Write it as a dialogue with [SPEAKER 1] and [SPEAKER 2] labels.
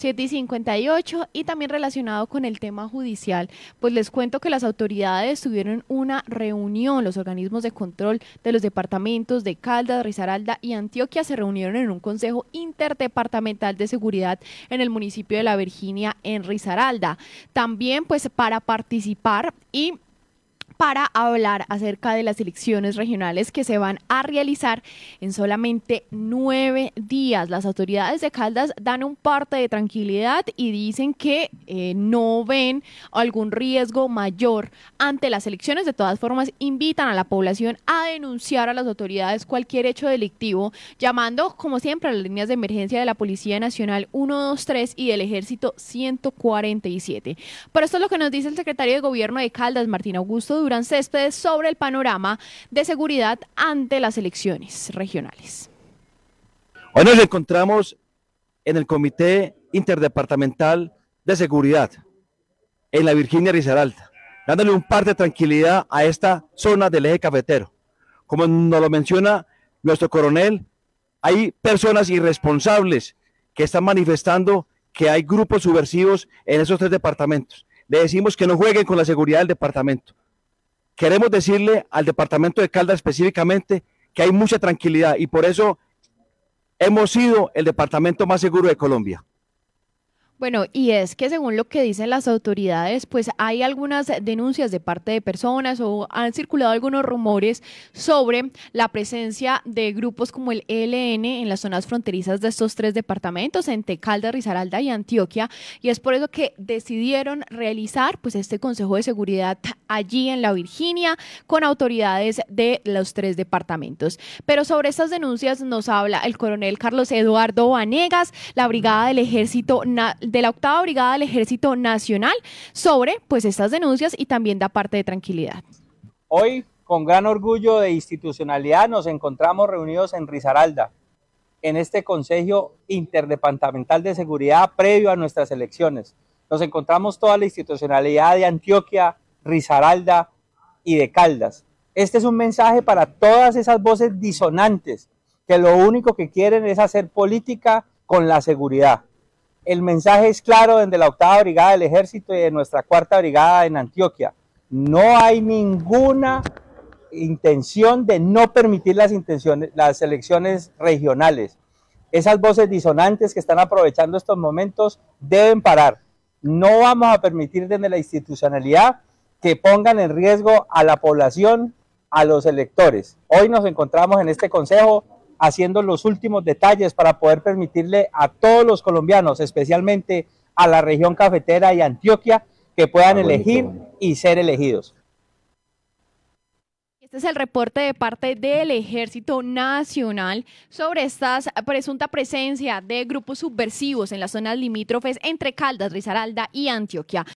[SPEAKER 1] 7 y 58 y también relacionado con el tema judicial, pues les cuento que las autoridades tuvieron una reunión, los organismos de control de los departamentos de Caldas, Risaralda y Antioquia se reunieron en un consejo interdepartamental de seguridad en el municipio de La Virginia en Risaralda. También pues para participar y para hablar acerca de las elecciones regionales que se van a realizar en solamente nueve días. Las autoridades de Caldas dan un parte de tranquilidad y dicen que eh, no ven algún riesgo mayor ante las elecciones. De todas formas, invitan a la población a denunciar a las autoridades cualquier hecho delictivo, llamando, como siempre, a las líneas de emergencia de la Policía Nacional 123 y del Ejército 147. Pero esto es lo que nos dice el secretario de Gobierno de Caldas, Martín Augusto Durán Céspedes sobre el panorama de seguridad ante las elecciones regionales.
[SPEAKER 2] Hoy nos encontramos en el Comité Interdepartamental de Seguridad en la Virginia Risaralda, dándole un par de tranquilidad a esta zona del eje cafetero. Como nos lo menciona nuestro coronel, hay personas irresponsables que están manifestando que hay grupos subversivos en esos tres departamentos. Le decimos que no jueguen con la seguridad del departamento. Queremos decirle al departamento de Caldas específicamente que hay mucha tranquilidad y por eso hemos sido el departamento más seguro de Colombia.
[SPEAKER 1] Bueno, y es que según lo que dicen las autoridades, pues hay algunas denuncias de parte de personas o han circulado algunos rumores sobre la presencia de grupos como el ELN en las zonas fronterizas de estos tres departamentos, en Tecalda, Risaralda y Antioquia, y es por eso que decidieron realizar pues este Consejo de Seguridad allí en la Virginia con autoridades de los tres departamentos. Pero sobre estas denuncias nos habla el coronel Carlos Eduardo Vanegas, la Brigada del Ejército de la octava brigada del Ejército Nacional sobre pues estas denuncias y también da parte de tranquilidad.
[SPEAKER 3] Hoy, con gran orgullo de institucionalidad, nos encontramos reunidos en Risaralda, en este Consejo Interdepartamental de Seguridad previo a nuestras elecciones. Nos encontramos toda la institucionalidad de Antioquia, Risaralda y de Caldas. Este es un mensaje para todas esas voces disonantes que lo único que quieren es hacer política con la seguridad. El mensaje es claro desde la octava brigada del ejército y de nuestra cuarta brigada en Antioquia. No hay ninguna intención de no permitir las, intenciones, las elecciones regionales. Esas voces disonantes que están aprovechando estos momentos deben parar. No vamos a permitir desde la institucionalidad que pongan en riesgo a la población, a los electores. Hoy nos encontramos en este consejo haciendo los últimos detalles para poder permitirle a todos los colombianos, especialmente a la región cafetera y Antioquia, que puedan ah, elegir y ser elegidos.
[SPEAKER 1] Este es el reporte de parte del Ejército Nacional sobre esta presunta presencia de grupos subversivos en las zonas limítrofes entre Caldas, Risaralda y Antioquia.